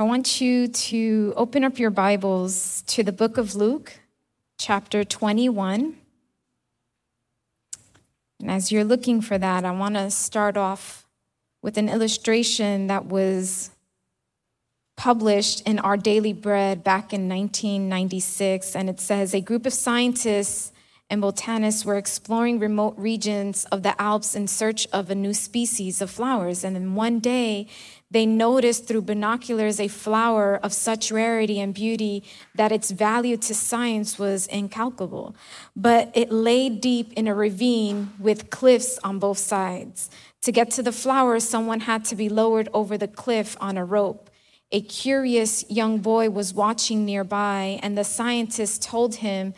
I want you to open up your Bibles to the book of Luke, chapter 21. And as you're looking for that, I want to start off with an illustration that was published in Our Daily Bread back in 1996. And it says a group of scientists and botanists were exploring remote regions of the Alps in search of a new species of flowers. And then one day, they noticed through binoculars a flower of such rarity and beauty that its value to science was incalculable. But it lay deep in a ravine with cliffs on both sides. To get to the flower, someone had to be lowered over the cliff on a rope. A curious young boy was watching nearby, and the scientists told him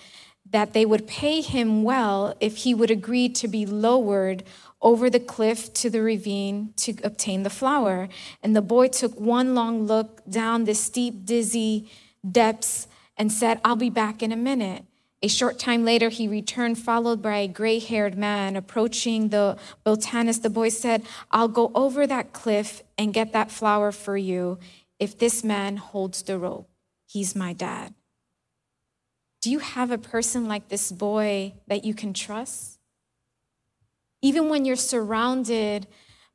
that they would pay him well if he would agree to be lowered over the cliff to the ravine to obtain the flower. And the boy took one long look down the steep, dizzy depths and said, I'll be back in a minute. A short time later, he returned, followed by a gray haired man. Approaching the botanist, the boy said, I'll go over that cliff and get that flower for you if this man holds the rope. He's my dad. Do you have a person like this boy that you can trust? Even when you're surrounded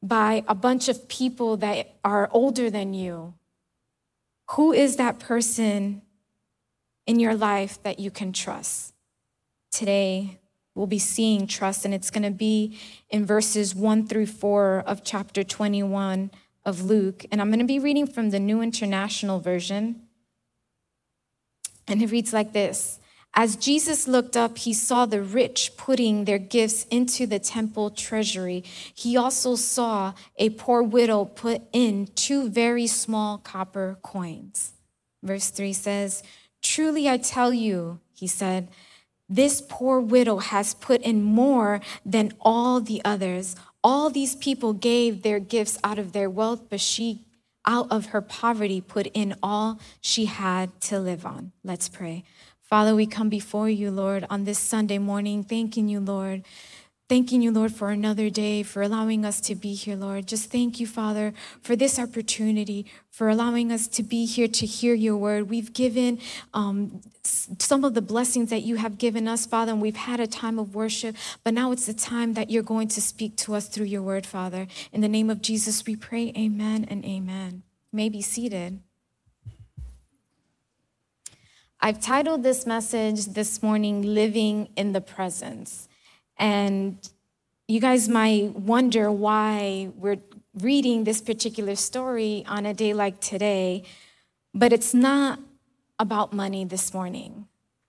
by a bunch of people that are older than you, who is that person in your life that you can trust? Today, we'll be seeing trust, and it's going to be in verses 1 through 4 of chapter 21 of Luke. And I'm going to be reading from the New International Version. And it reads like this as Jesus looked up, he saw the rich putting their gifts into the temple treasury. He also saw a poor widow put in two very small copper coins. Verse 3 says, Truly I tell you, he said, this poor widow has put in more than all the others. All these people gave their gifts out of their wealth, but she, out of her poverty, put in all she had to live on. Let's pray. Father, we come before you, Lord, on this Sunday morning, thanking you, Lord. Thanking you, Lord, for another day, for allowing us to be here, Lord. Just thank you, Father, for this opportunity, for allowing us to be here to hear your word. We've given um, some of the blessings that you have given us, Father, and we've had a time of worship, but now it's the time that you're going to speak to us through your word, Father. In the name of Jesus, we pray, amen and amen. You may be seated. I've titled this message this morning, Living in the Presence. And you guys might wonder why we're reading this particular story on a day like today, but it's not about money this morning.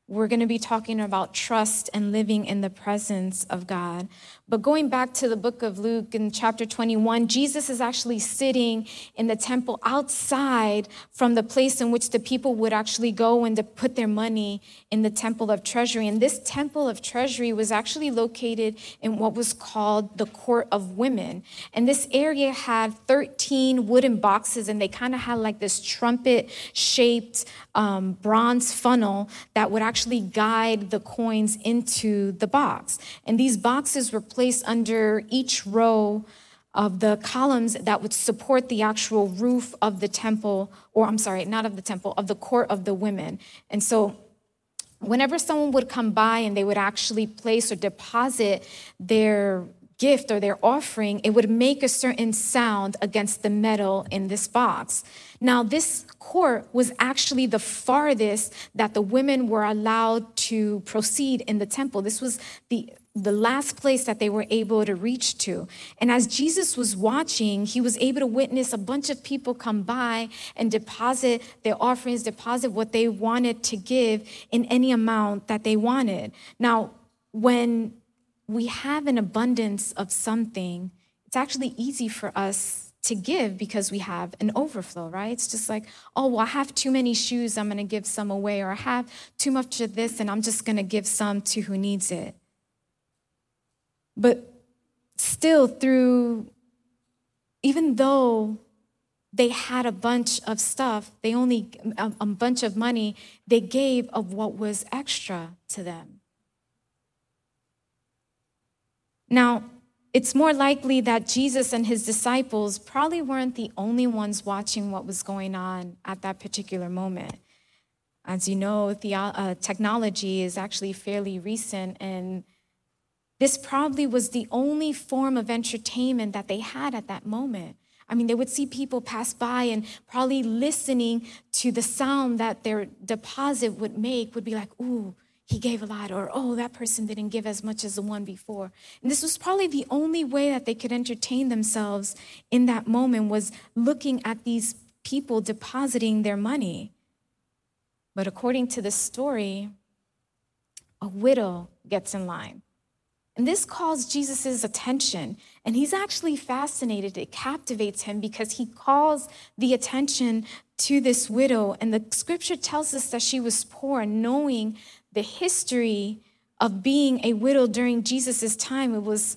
We're going to be talking about trust and living in the presence of God. But going back to the book of Luke in chapter 21, Jesus is actually sitting in the temple outside from the place in which the people would actually go and to put their money in the temple of treasury. And this temple of treasury was actually located in what was called the court of women. And this area had 13 wooden boxes, and they kind of had like this trumpet shaped um, bronze funnel that would actually guide the coins into the box. And these boxes were placed under each row of the columns that would support the actual roof of the temple, or I'm sorry, not of the temple, of the court of the women. And so whenever someone would come by and they would actually place or deposit their gift or their offering, it would make a certain sound against the metal in this box. Now, this court was actually the farthest that the women were allowed to proceed in the temple. This was the the last place that they were able to reach to. And as Jesus was watching, he was able to witness a bunch of people come by and deposit their offerings, deposit what they wanted to give in any amount that they wanted. Now, when we have an abundance of something, it's actually easy for us to give because we have an overflow, right? It's just like, oh, well, I have too many shoes, I'm gonna give some away, or I have too much of this, and I'm just gonna give some to who needs it. But still, through, even though they had a bunch of stuff, they only, a, a bunch of money, they gave of what was extra to them. Now, it's more likely that Jesus and his disciples probably weren't the only ones watching what was going on at that particular moment. As you know, the, uh, technology is actually fairly recent, and this probably was the only form of entertainment that they had at that moment. I mean, they would see people pass by and probably listening to the sound that their deposit would make would be like, ooh, he gave a lot, or oh, that person didn't give as much as the one before. And this was probably the only way that they could entertain themselves in that moment was looking at these people depositing their money. But according to the story, a widow gets in line. And this calls Jesus' attention. And he's actually fascinated. It captivates him because he calls the attention to this widow. And the scripture tells us that she was poor, and knowing the history of being a widow during Jesus' time, it was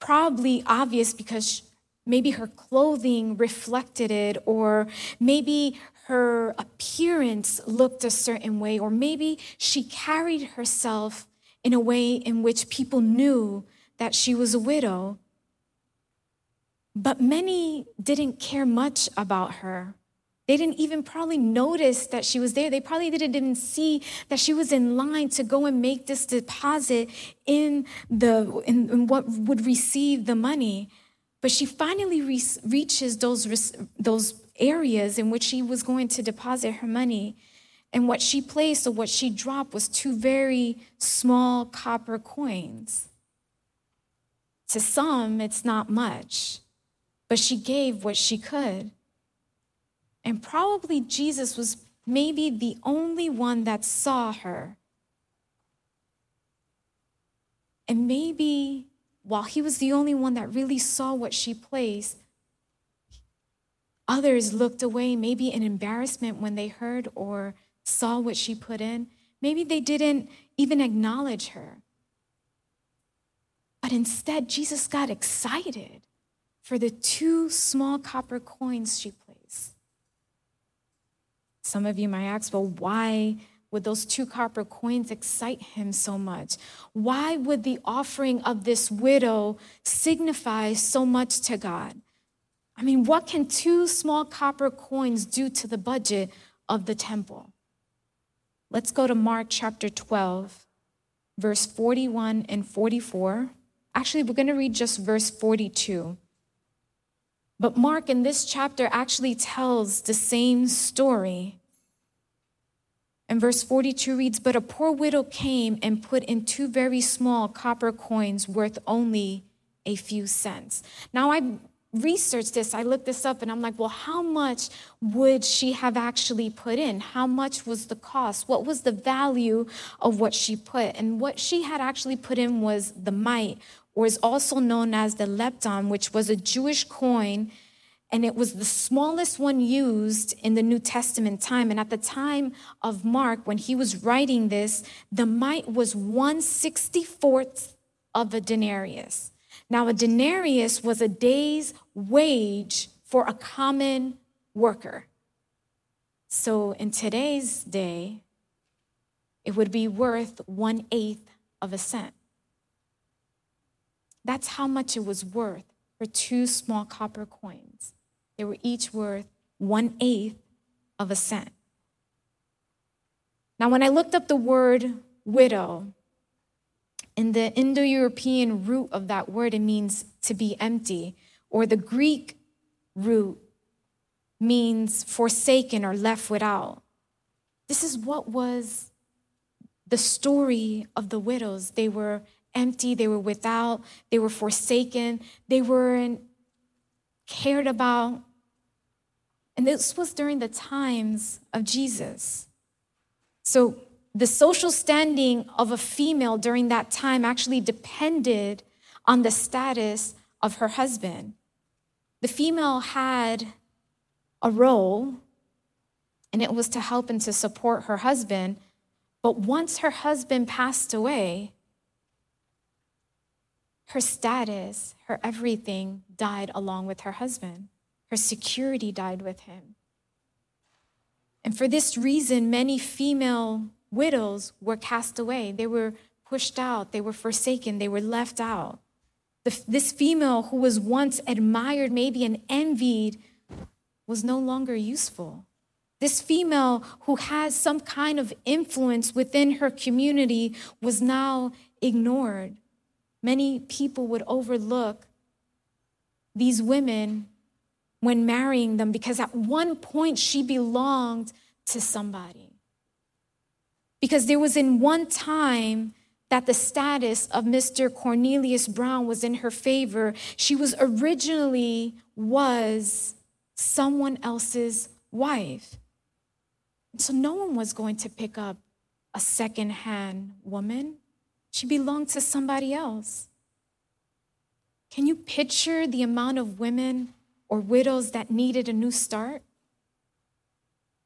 probably obvious because maybe her clothing reflected it, or maybe her appearance looked a certain way, or maybe she carried herself in a way in which people knew that she was a widow. But many didn't care much about her they didn't even probably notice that she was there. They probably didn't even see that she was in line to go and make this deposit in the in, in what would receive the money. But she finally re- reaches those those areas in which she was going to deposit her money. And what she placed or what she dropped was two very small copper coins. To some, it's not much, but she gave what she could. And probably Jesus was maybe the only one that saw her. And maybe while he was the only one that really saw what she placed, others looked away, maybe in embarrassment when they heard or saw what she put in. Maybe they didn't even acknowledge her. But instead, Jesus got excited for the two small copper coins she placed. Some of you might ask, well, why would those two copper coins excite him so much? Why would the offering of this widow signify so much to God? I mean, what can two small copper coins do to the budget of the temple? Let's go to Mark chapter 12, verse 41 and 44. Actually, we're going to read just verse 42. But Mark in this chapter actually tells the same story. And verse 42 reads But a poor widow came and put in two very small copper coins worth only a few cents. Now, I researched this, I looked this up, and I'm like, well, how much would she have actually put in? How much was the cost? What was the value of what she put? And what she had actually put in was the mite, or is also known as the lepton, which was a Jewish coin, and it was the smallest one used in the New Testament time. And at the time of Mark, when he was writing this, the mite was 164th of a denarius. Now, a denarius was a day's wage for a common worker. So in today's day, it would be worth one eighth of a cent. That's how much it was worth for two small copper coins. They were each worth one eighth of a cent. Now, when I looked up the word widow, in the Indo European root of that word, it means to be empty, or the Greek root means forsaken or left without. This is what was the story of the widows. They were empty, they were without, they were forsaken, they weren't cared about. And this was during the times of Jesus. So the social standing of a female during that time actually depended on the status of her husband. The female had a role, and it was to help and to support her husband. But once her husband passed away, her status, her everything died along with her husband. Her security died with him. And for this reason, many female widows were cast away. They were pushed out, they were forsaken, they were left out. the, this female who was once admired, maybe and envied, was no longer useful. This female who had some kind of influence within her community was now ignored. Many people would overlook these women when marrying them because at one point she belonged to somebody. Because there was in one time that the status of Mr. Cornelius Brown was in her favor. She was originally was someone else's wife. So no one was going to pick up a second-hand woman. She belonged to somebody else. Can you picture the amount of women or widows that needed a new start?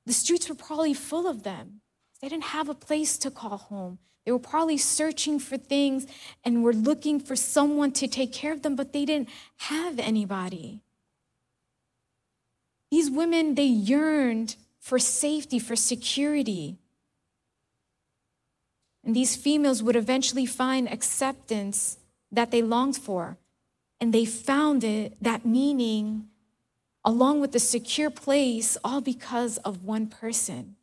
The streets were probably full of them. They didn't have a place to call home. They were probably searching for things and were looking for someone to take care of them, but they didn't have anybody. These women, they yearned for safety, for security. And these females would eventually find acceptance that they longed for. And they found it, that meaning, along with the secure place, all because of one person,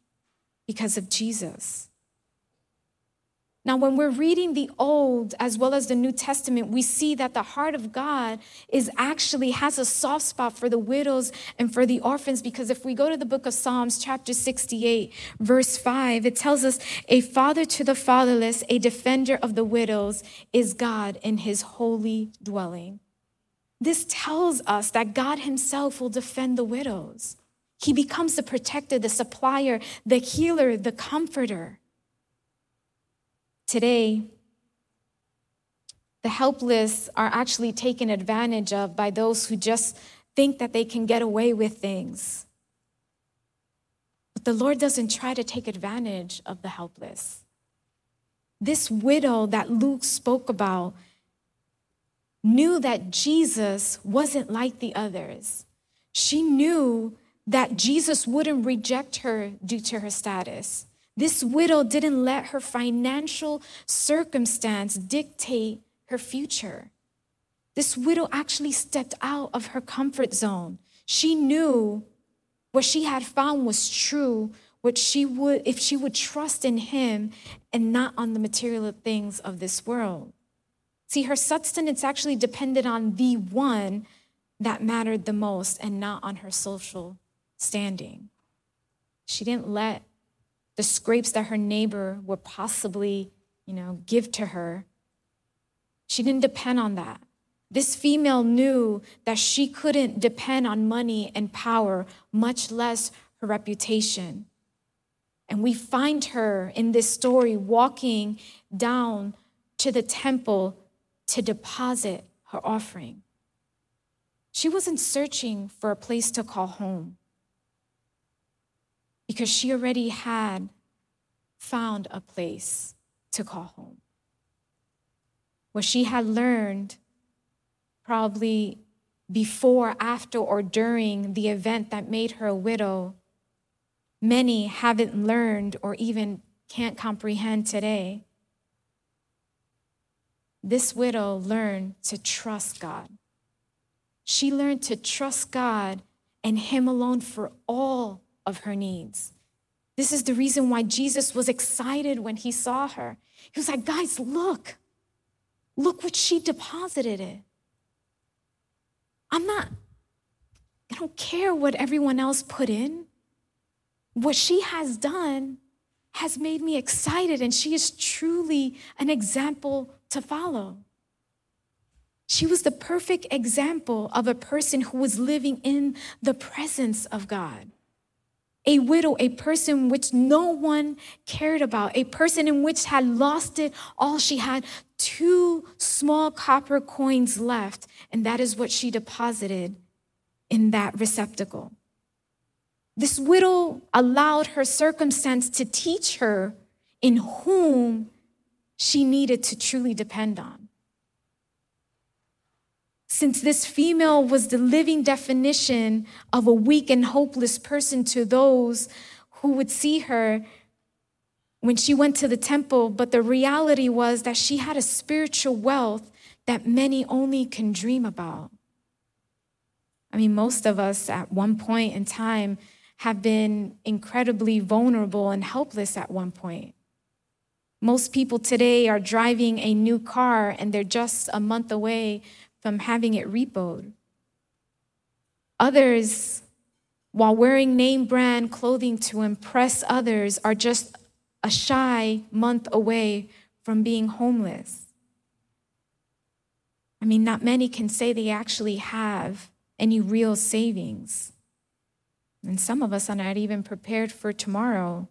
because of Jesus. Now, when we're reading the Old as well as the New Testament, we see that the heart of God is actually has a soft spot for the widows and for the orphans. Because if we go to the book of Psalms, chapter 68, verse 5, it tells us, A father to the fatherless, a defender of the widows is God in his holy dwelling. This tells us that God himself will defend the widows. He becomes the protector, the supplier, the healer, the comforter. Today, the helpless are actually taken advantage of by those who just think that they can get away with things. But the Lord doesn't try to take advantage of the helpless. This widow that Luke spoke about knew that Jesus wasn't like the others. She knew that Jesus wouldn't reject her due to her status. This widow didn't let her financial circumstance dictate her future. This widow actually stepped out of her comfort zone. She knew what she had found was true, what she would if she would trust in him and not on the material things of this world. See, her sustenance actually depended on the one that mattered the most and not on her social standing. She didn't let the scrapes that her neighbor would possibly, you know, give to her. She didn't depend on that. This female knew that she couldn't depend on money and power, much less her reputation. And we find her in this story walking down to the temple to deposit her offering. She wasn't searching for a place to call home because she already had found a place to call home. What she had learned probably before, after, or during the event that made her a widow, many haven't learned or even can't comprehend today. This widow learned to trust God. She learned to trust God and Him alone for all of her needs. This is the reason why Jesus was excited when he saw her. He was like, guys, look, look what she deposited it. I'm not, I don't care what everyone else put in. What she has done has made me excited, and she is truly an example to follow. She was the perfect example of a person who was living in the presence of God a widow, a person which no one cared about, a person in which had lost it all. She had two small copper coins left, and that is what she deposited in that receptacle. This widow allowed her circumstance to teach her in whom she needed to truly depend on. Since this female was the living definition of a weak and hopeless person to those who would see her when she went to the temple, but the reality was that she had a spiritual wealth that many only can dream about. I mean, most of us at one point in time have been incredibly vulnerable and helpless at one point. Most people today are driving a new car and they're just a month away from having it repoed. Others, while wearing name brand clothing to impress others, are just a shy month away from being homeless. I mean, not many can say they actually have any real savings. And some of us are not even prepared for tomorrow.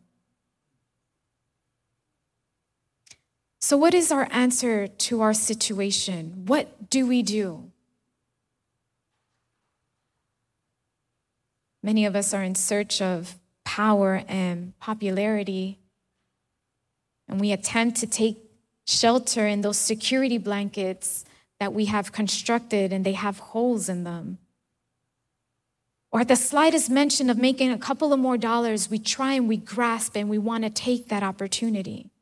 So, what is our answer to our situation? What do we do? Many of us are in search of power and popularity, and we attempt to take shelter in those security blankets that we have constructed and they have holes in them. Or at the slightest mention of making a couple of more dollars, we try and we grasp and we want to take that opportunity.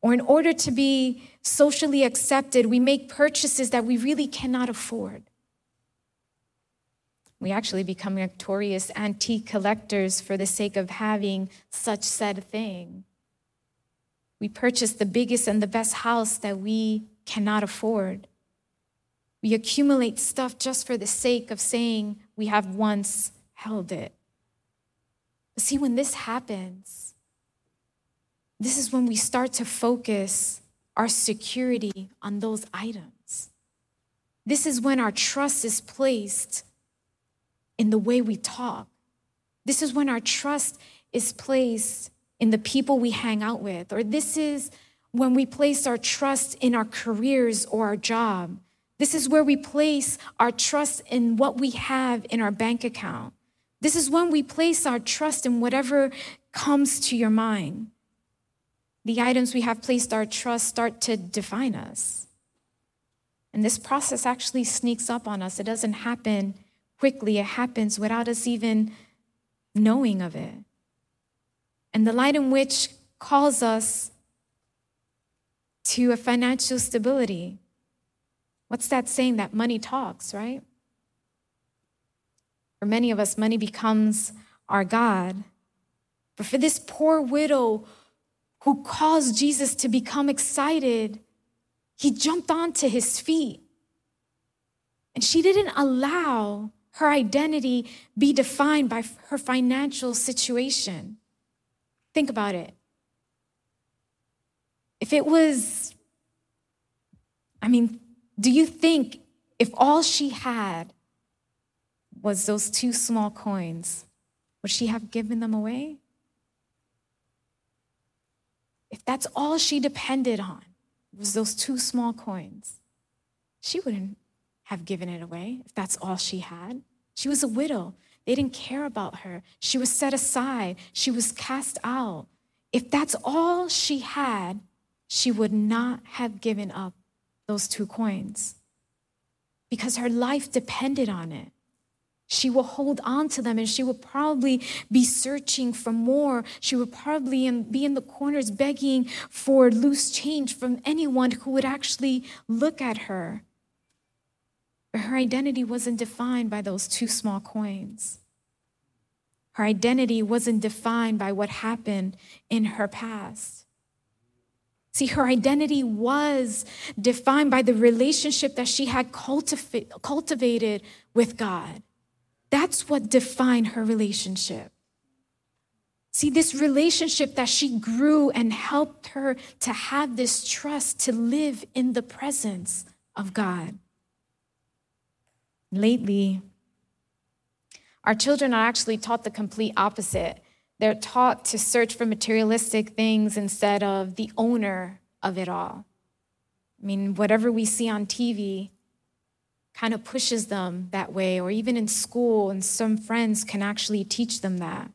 Or in order to be socially accepted, we make purchases that we really cannot afford. We actually become notorious antique collectors for the sake of having such said thing. We purchase the biggest and the best house that we cannot afford. We accumulate stuff just for the sake of saying we have once held it. See, when this happens, this is when we start to focus our security on those items. This is when our trust is placed in the way we talk. This is when our trust is placed in the people we hang out with, or this is when we place our trust in our careers or our job. This is where we place our trust in what we have in our bank account. This is when we place our trust in whatever comes to your mind. The items we have placed our trust start to define us. And this process actually sneaks up on us. It doesn't happen quickly, it happens without us even knowing of it. And the light in which calls us to a financial stability. What's that saying? That money talks, right? For many of us, money becomes our God. But for this poor widow who caused Jesus to become excited, he jumped onto his feet. And she didn't allow her identity be defined by her financial situation. Think about it. If it was, I mean, do you think if all she had was those two small coins, would she have given them away? If that's all she depended on, was those two small coins, she wouldn't have given it away if that's all she had. She was a widow. They didn't care about her. She was set aside. She was cast out. If that's all she had, she would not have given up those two coins because her life depended on it. She will hold on to them and she will probably be searching for more. She would probably be in the corners begging for loose change from anyone who would actually look at her. But her identity wasn't defined by those two small coins. Her identity wasn't defined by what happened in her past. See, her identity was defined by the relationship that she had cultivated with God. That's what defined her relationship. See, this relationship that she grew and helped her to have this trust to live in the presence of God. Lately, our children are actually taught the complete opposite. They're taught to search for materialistic things instead of the owner of it all. I mean, whatever we see on TV kind of pushes them that way, or even in school, and some friends can actually teach them that.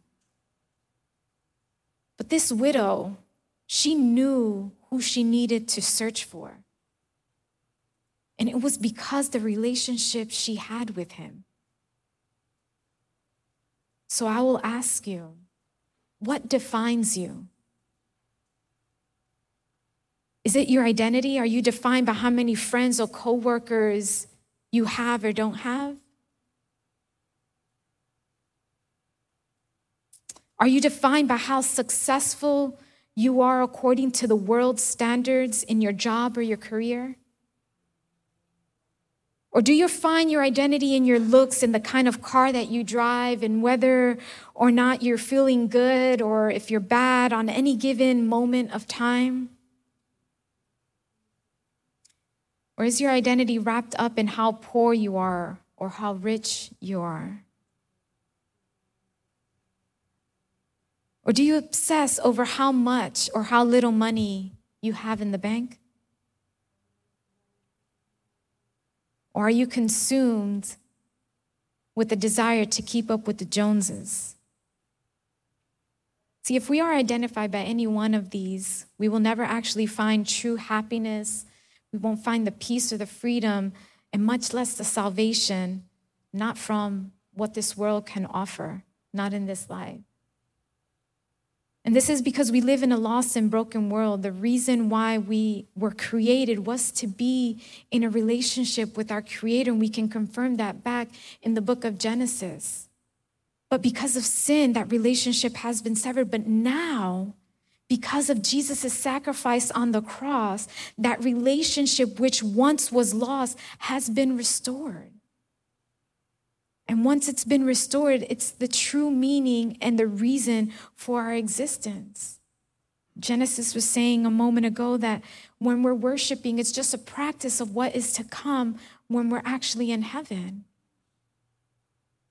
But this widow, she knew who she needed to search for. And it was because the relationship she had with him. So I will ask you, what defines you? Is it your identity? Are you defined by how many friends or coworkers you have or don't have? Are you defined by how successful you are according to the world's standards in your job or your career? Or do you find your identity in your looks and the kind of car that you drive and whether or not you're feeling good or if you're bad on any given moment of time? Or is your identity wrapped up in how poor you are or how rich you are? Or do you obsess over how much or how little money you have in the bank? Or are you consumed with the desire to keep up with the Joneses? See, if we are identified by any one of these, we will never actually find true happiness. We won't find the peace or the freedom, and much less the salvation, not from what this world can offer, not in this life. And this is because we live in a lost and broken world. The reason why we were created was to be in a relationship with our Creator, and we can confirm that back in the book of Genesis. But because of sin, that relationship has been severed. But now, because of Jesus' sacrifice on the cross, that relationship which once was lost has been restored. And once it's been restored, it's the true meaning and the reason for our existence. Genesis was saying a moment ago that when we're worshiping, it's just a practice of what is to come when we're actually in heaven.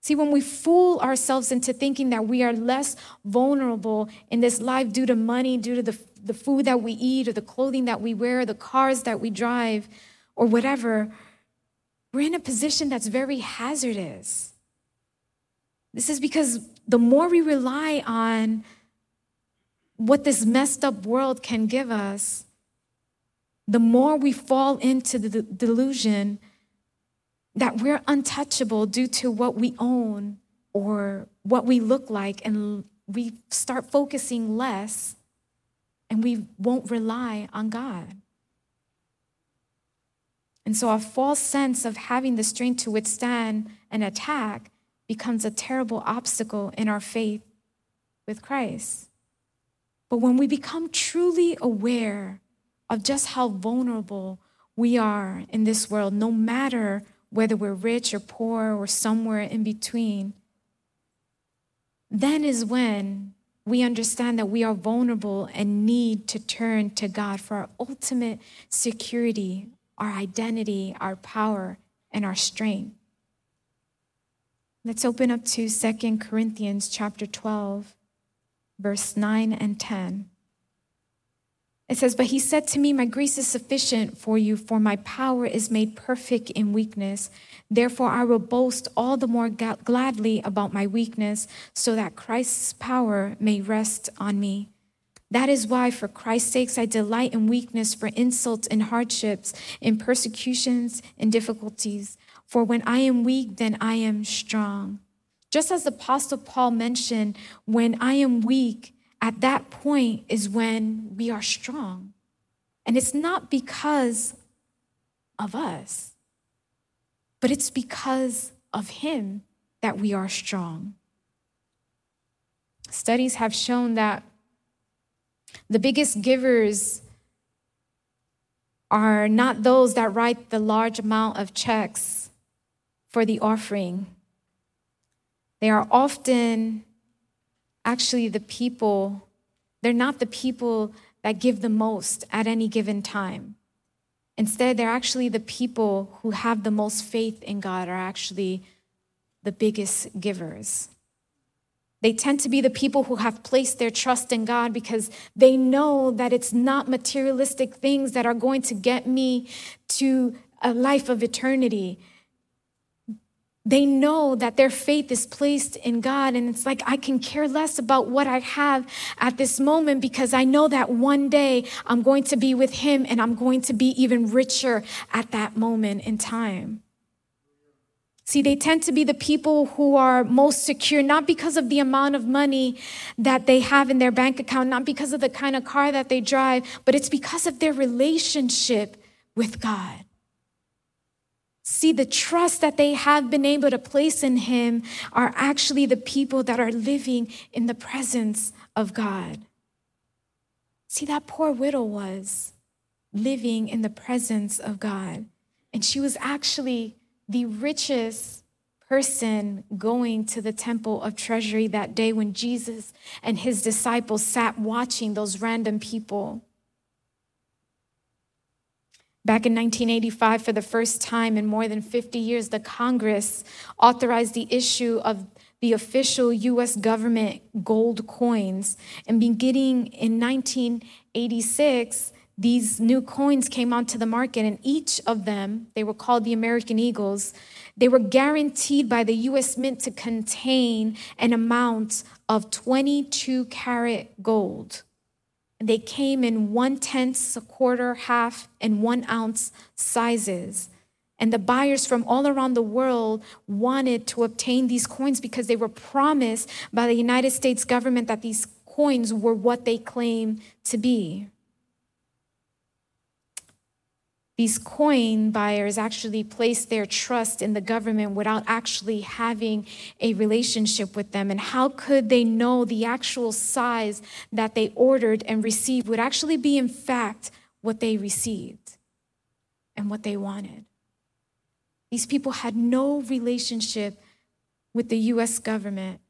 See, when we fool ourselves into thinking that we are less vulnerable in this life due to money, due to the, the food that we eat, or the clothing that we wear, the cars that we drive, or whatever, we're in a position that's very hazardous. This is because the more we rely on what this messed up world can give us, the more we fall into the delusion that we're untouchable due to what we own or what we look like, and we start focusing less and we won't rely on God. And so, a false sense of having the strength to withstand an attack becomes a terrible obstacle in our faith with Christ. But when we become truly aware of just how vulnerable we are in this world, no matter whether we're rich or poor or somewhere in between, then is when we understand that we are vulnerable and need to turn to God for our ultimate security our identity, our power, and our strength. Let's open up to Second Corinthians chapter 12, verse 9 and 10. It says, But he said to me, My grace is sufficient for you, for my power is made perfect in weakness. Therefore, I will boast all the more gladly about my weakness, so that Christ's power may rest on me. That is why, for Christ's sakes, I delight in weakness, for insults and hardships, in persecutions and difficulties. For when I am weak, then I am strong. Just as the Apostle Paul mentioned, when I am weak, at that point is when we are strong. And it's not because of us, but it's because of Him that we are strong. Studies have shown that the biggest givers are not those that write the large amount of checks for the offering. They are often actually the people, they're not the people that give the most at any given time. Instead, they're actually the people who have the most faith in God, are actually the biggest givers. They tend to be the people who have placed their trust in God because they know that it's not materialistic things that are going to get me to a life of eternity. They know that their faith is placed in God, and it's like, I can care less about what I have at this moment because I know that one day I'm going to be with Him and I'm going to be even richer at that moment in time. See, they tend to be the people who are most secure, not because of the amount of money that they have in their bank account, not because of the kind of car that they drive, but it's because of their relationship with God. See, the trust that they have been able to place in Him are actually the people that are living in the presence of God. See, that poor widow was living in the presence of God. And she was actually the richest person going to the temple of treasury that day when Jesus and his disciples sat watching those random people. Back in 1985, for the first time in more than 50 years, the Congress authorized the issue of the official US government gold coins. And beginning in 1986, these new coins came onto the market, and each of them, they were called the American Eagles, they were guaranteed by the US Mint to contain an amount of 22 karat gold. They came in one tenth, a quarter, half, and one ounce sizes. And the buyers from all around the world wanted to obtain these coins because they were promised by the United States government that these coins were what they claim to be. These coin buyers actually placed their trust in the government without actually having a relationship with them. And how could they know the actual size that they ordered and received would actually be, in fact, what they received and what they wanted? These people had no relationship with the US government,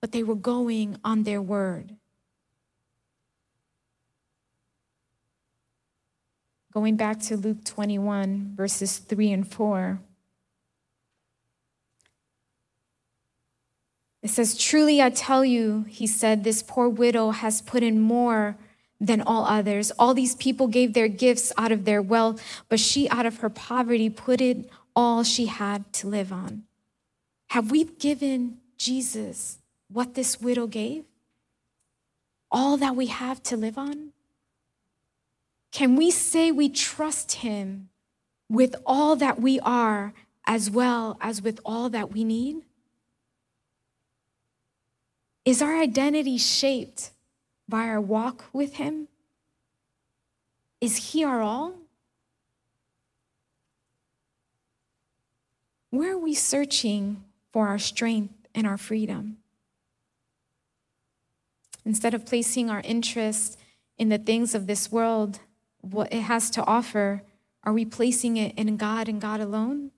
but they were going on their word. Going back to Luke 21, verses 3 and 4. It says, Truly I tell you, he said, this poor widow has put in more than all others. All these people gave their gifts out of their wealth, but she, out of her poverty, put in all she had to live on. Have we given Jesus what this widow gave? All that we have to live on? Can we say we trust Him with all that we are as well as with all that we need? Is our identity shaped by our walk with Him? Is He our all? Where are we searching for our strength and our freedom? Instead of placing our interest in the things of this world, what it has to offer, are we placing it in God and God alone?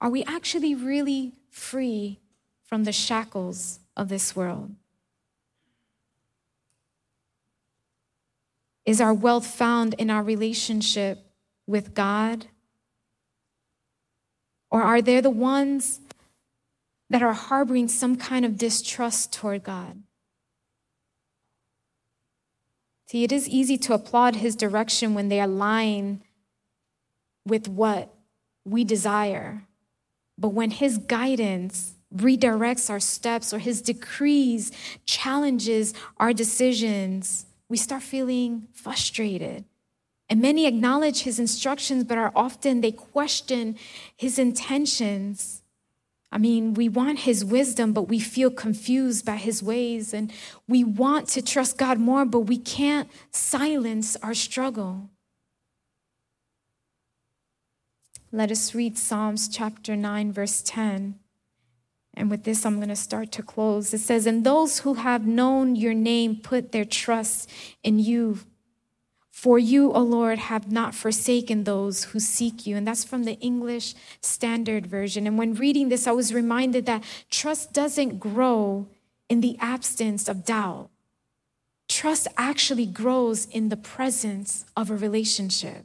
Are we actually really free from the shackles of this world? Is our wealth found in our relationship with God? Or are there the ones that are harboring some kind of distrust toward God? See, it is easy to applaud his direction when they align with what we desire. But when his guidance redirects our steps or his decrees challenges our decisions, we start feeling frustrated. And many acknowledge his instructions, but are often they question his intentions. I mean, we want his wisdom, but we feel confused by his ways. And we want to trust God more, but we can't silence our struggle. Let us read Psalms chapter 9, verse 10. And with this, I'm going to start to close. It says, And those who have known your name put their trust in you. For you, O Lord, have not forsaken those who seek you. And that's from the English Standard Version. And when reading this, I was reminded that trust doesn't grow in the absence of doubt. Trust actually grows in the presence of a relationship.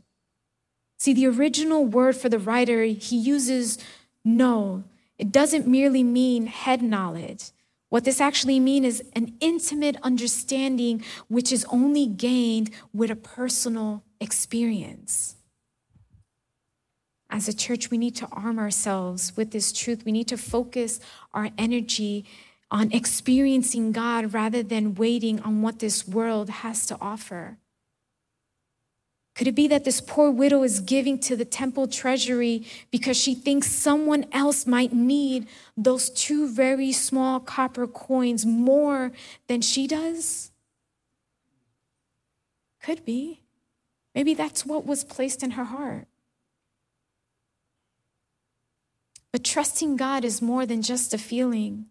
See, the original word for the writer, he uses know. It doesn't merely mean head knowledge. What this actually means is an intimate understanding which is only gained with a personal experience. As a church, we need to arm ourselves with this truth. We need to focus our energy on experiencing God rather than waiting on what this world has to offer. Could it be that this poor widow is giving to the temple treasury because she thinks someone else might need those two very small copper coins more than she does? Could be. Maybe that's what was placed in her heart. But trusting God is more than just a feeling.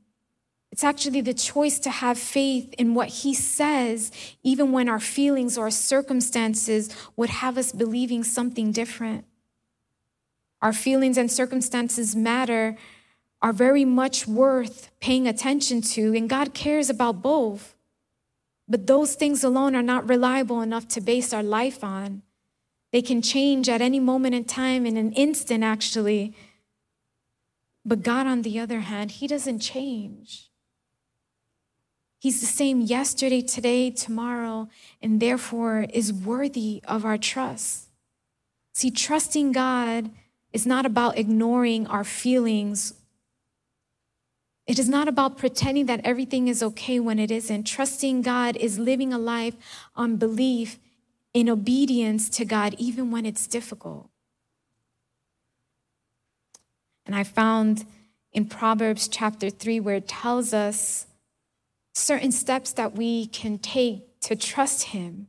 It's actually the choice to have faith in what He says, even when our feelings or our circumstances would have us believing something different. Our feelings and circumstances matter, are very much worth paying attention to, and God cares about both. But those things alone are not reliable enough to base our life on. They can change at any moment in time, in an instant, actually. But God, on the other hand, He doesn't change. He's the same yesterday, today, tomorrow, and therefore is worthy of our trust. See, trusting God is not about ignoring our feelings it is not about pretending that everything is okay when it isn't. Trusting God is living a life on belief in obedience to God, even when it's difficult. And I found in Proverbs chapter 3 where it tells us certain steps that we can take to trust Him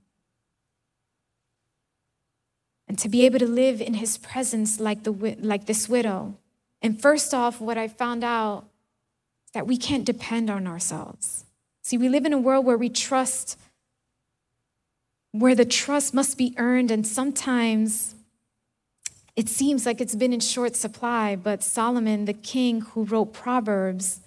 and to be able to live in His presence like, the, like this widow. And first off, what I found out is that we can't depend on ourselves. See, we live in a world where we trust, where the trust must be earned, and sometimes it seems like it's been in short supply. But Solomon, the king who wrote Proverbs,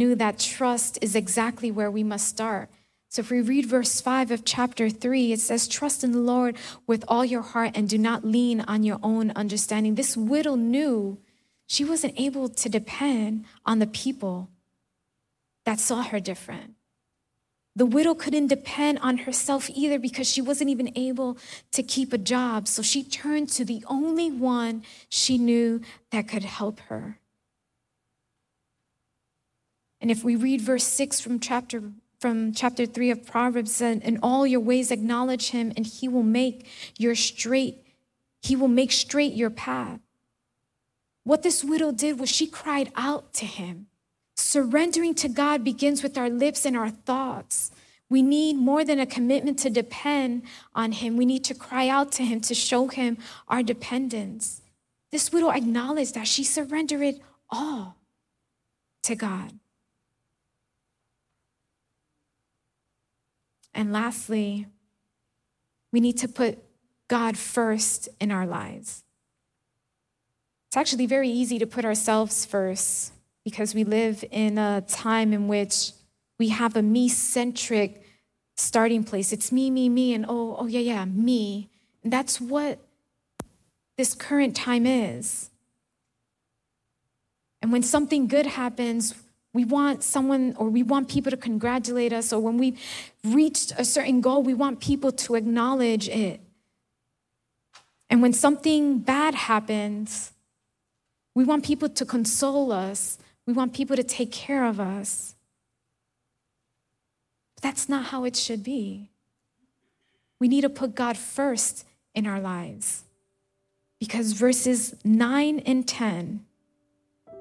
knew that trust is exactly where we must start. So if we read verse 5 of chapter 3, it says, Trust in the Lord with all your heart and do not lean on your own understanding. This widow knew she wasn't able to depend on the people that saw her different. The widow couldn't depend on herself either because she wasn't even able to keep a job. So she turned to the only one she knew that could help her. And if we read verse 6 from chapter from chapter 3 of Proverbs said, in all your ways acknowledge him and he will make your straight he will make straight your path. What this widow did was she cried out to him. Surrendering to God begins with our lips and our thoughts. We need more than a commitment to depend on Him. We need to cry out to Him to show Him our dependence. This widow acknowledged that she surrendered it all to God. And lastly, we need to put God first in our lives. It's actually very easy to put ourselves first because we live in a time in which we have a me centric starting place. It's me, me, me, and oh, oh, yeah, yeah, me. And that's what this current time is. And when something good happens, we want someone or we want people to congratulate us, or when we've reached a certain goal, we want people to acknowledge it. And when something bad happens, we want people to console us we want people to take care of us. But that's not how it should be. We need to put God first in our lives. Because verses 9 and 10,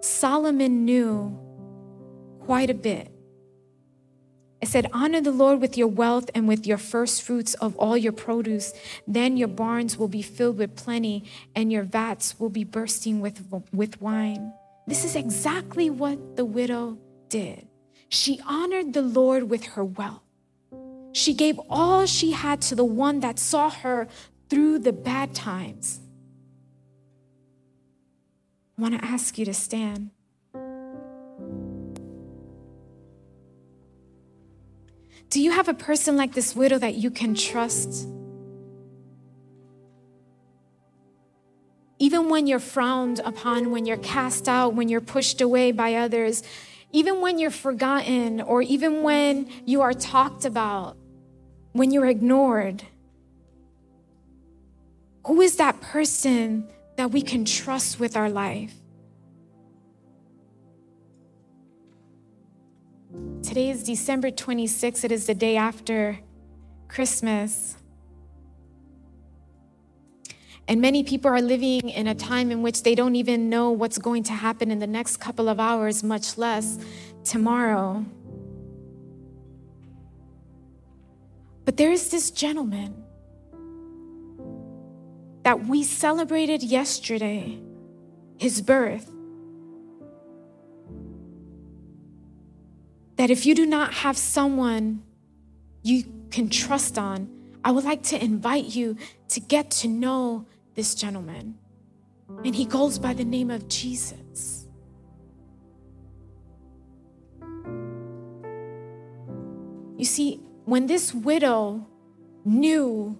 Solomon knew quite a bit. It said, Honor the Lord with your wealth and with your first fruits of all your produce. Then your barns will be filled with plenty, and your vats will be bursting with, with wine. This is exactly what the widow did. She honored the Lord with her wealth. She gave all she had to the one that saw her through the bad times. I want to ask you to stand. Do you have a person like this widow that you can trust? Even when you're frowned upon, when you're cast out, when you're pushed away by others, even when you're forgotten, or even when you are talked about, when you're ignored, who is that person that we can trust with our life? Today is December 26th. It is the day after Christmas. And many people are living in a time in which they don't even know what's going to happen in the next couple of hours, much less tomorrow. But there is this gentleman that we celebrated yesterday, his birth. That if you do not have someone you can trust on, I would like to invite you to get to know this gentleman. And he goes by the name of Jesus. You see, when this widow knew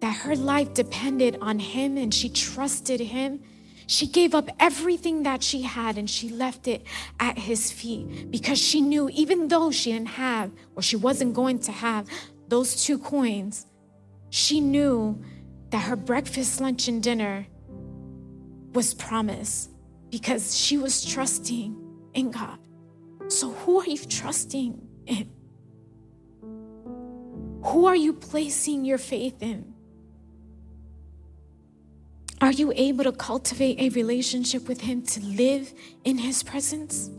that her life depended on him and she trusted him, she gave up everything that she had and she left it at his feet because she knew even though she didn't have or she wasn't going to have those two coins, she knew that her breakfast, lunch, and dinner was promised because she was trusting in God. So, who are you trusting in? Who are you placing your faith in? Are you able to cultivate a relationship with Him to live in His presence?